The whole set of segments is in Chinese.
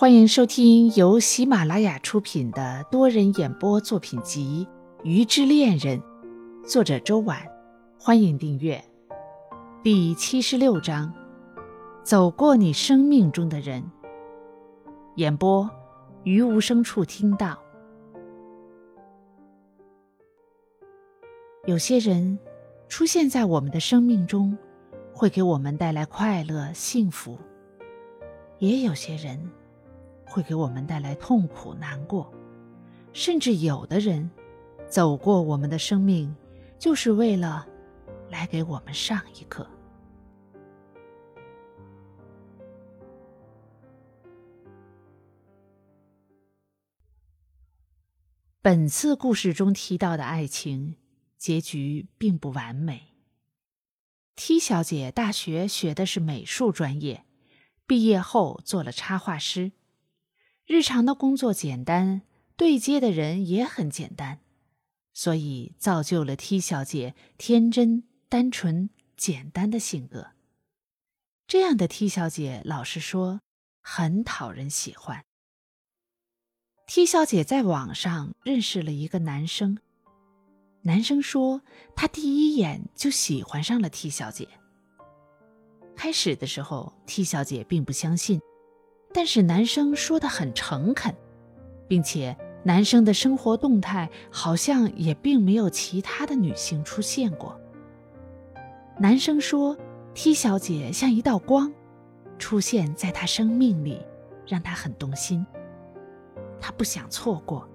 欢迎收听由喜马拉雅出品的多人演播作品集《鱼之恋人》，作者周婉。欢迎订阅。第七十六章：走过你生命中的人。演播：于无声处听到。有些人出现在我们的生命中，会给我们带来快乐、幸福；也有些人。会给我们带来痛苦、难过，甚至有的人走过我们的生命，就是为了来给我们上一课。本次故事中提到的爱情结局并不完美。T 小姐大学学的是美术专业，毕业后做了插画师。日常的工作简单，对接的人也很简单，所以造就了 T 小姐天真、单纯、简单的性格。这样的 T 小姐，老实说，很讨人喜欢。T 小姐在网上认识了一个男生，男生说他第一眼就喜欢上了 T 小姐。开始的时候，T 小姐并不相信。但是男生说的很诚恳，并且男生的生活动态好像也并没有其他的女性出现过。男生说：“T 小姐像一道光，出现在他生命里，让他很动心。他不想错过，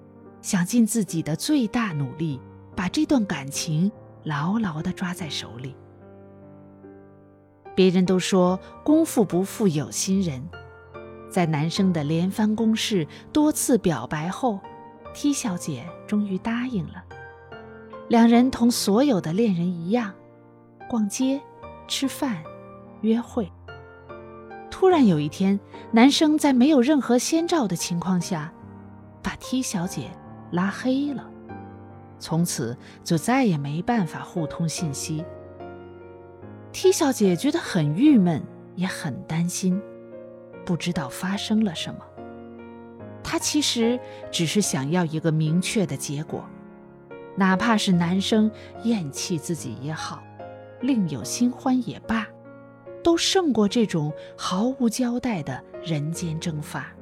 想尽自己的最大努力，把这段感情牢牢地抓在手里。”别人都说“功夫不负有心人”。在男生的连番攻势、多次表白后，T 小姐终于答应了。两人同所有的恋人一样，逛街、吃饭、约会。突然有一天，男生在没有任何先兆的情况下，把 T 小姐拉黑了，从此就再也没办法互通信息。T 小姐觉得很郁闷，也很担心。不知道发生了什么，他其实只是想要一个明确的结果，哪怕是男生厌弃自己也好，另有新欢也罢，都胜过这种毫无交代的人间蒸发。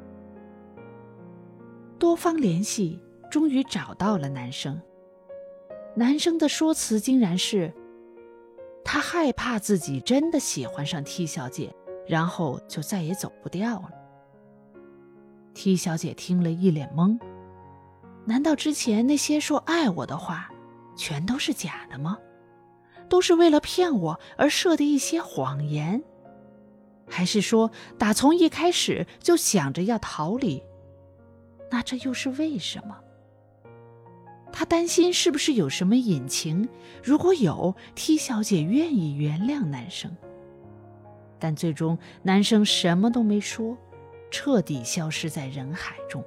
多方联系，终于找到了男生。男生的说辞竟然是，他害怕自己真的喜欢上 T 小姐。然后就再也走不掉了。T 小姐听了一脸懵，难道之前那些说爱我的话，全都是假的吗？都是为了骗我而设的一些谎言？还是说打从一开始就想着要逃离？那这又是为什么？她担心是不是有什么隐情？如果有，T 小姐愿意原谅男生。但最终，男生什么都没说，彻底消失在人海中。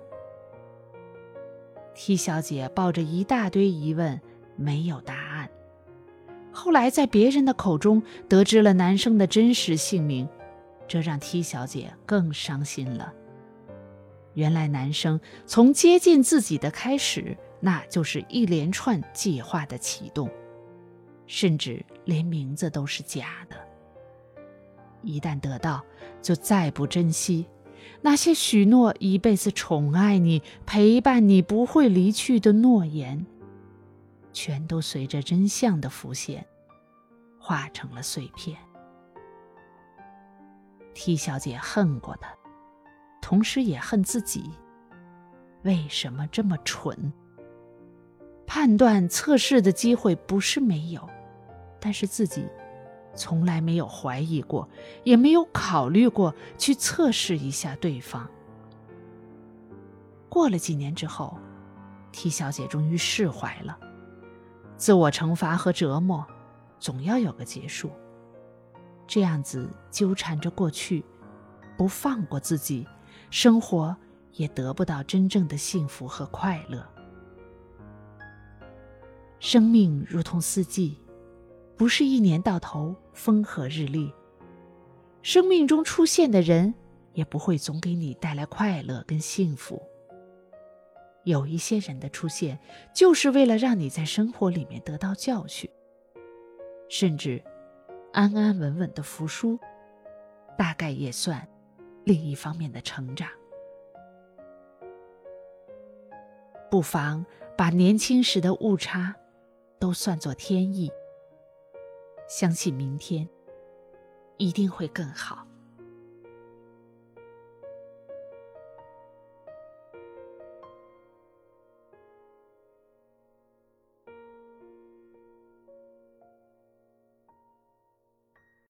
T 小姐抱着一大堆疑问，没有答案。后来在别人的口中得知了男生的真实姓名，这让 T 小姐更伤心了。原来男生从接近自己的开始，那就是一连串计划的启动，甚至连名字都是假的。一旦得到，就再不珍惜。那些许诺一辈子宠爱你、陪伴你、不会离去的诺言，全都随着真相的浮现，化成了碎片。T 小姐恨过他，同时也恨自己，为什么这么蠢？判断测试的机会不是没有，但是自己。从来没有怀疑过，也没有考虑过去测试一下对方。过了几年之后，T 小姐终于释怀了。自我惩罚和折磨，总要有个结束。这样子纠缠着过去，不放过自己，生活也得不到真正的幸福和快乐。生命如同四季。不是一年到头风和日丽。生命中出现的人也不会总给你带来快乐跟幸福。有一些人的出现，就是为了让你在生活里面得到教训，甚至安安稳稳的服输，大概也算另一方面的成长。不妨把年轻时的误差都算作天意，相信明天一定会更好。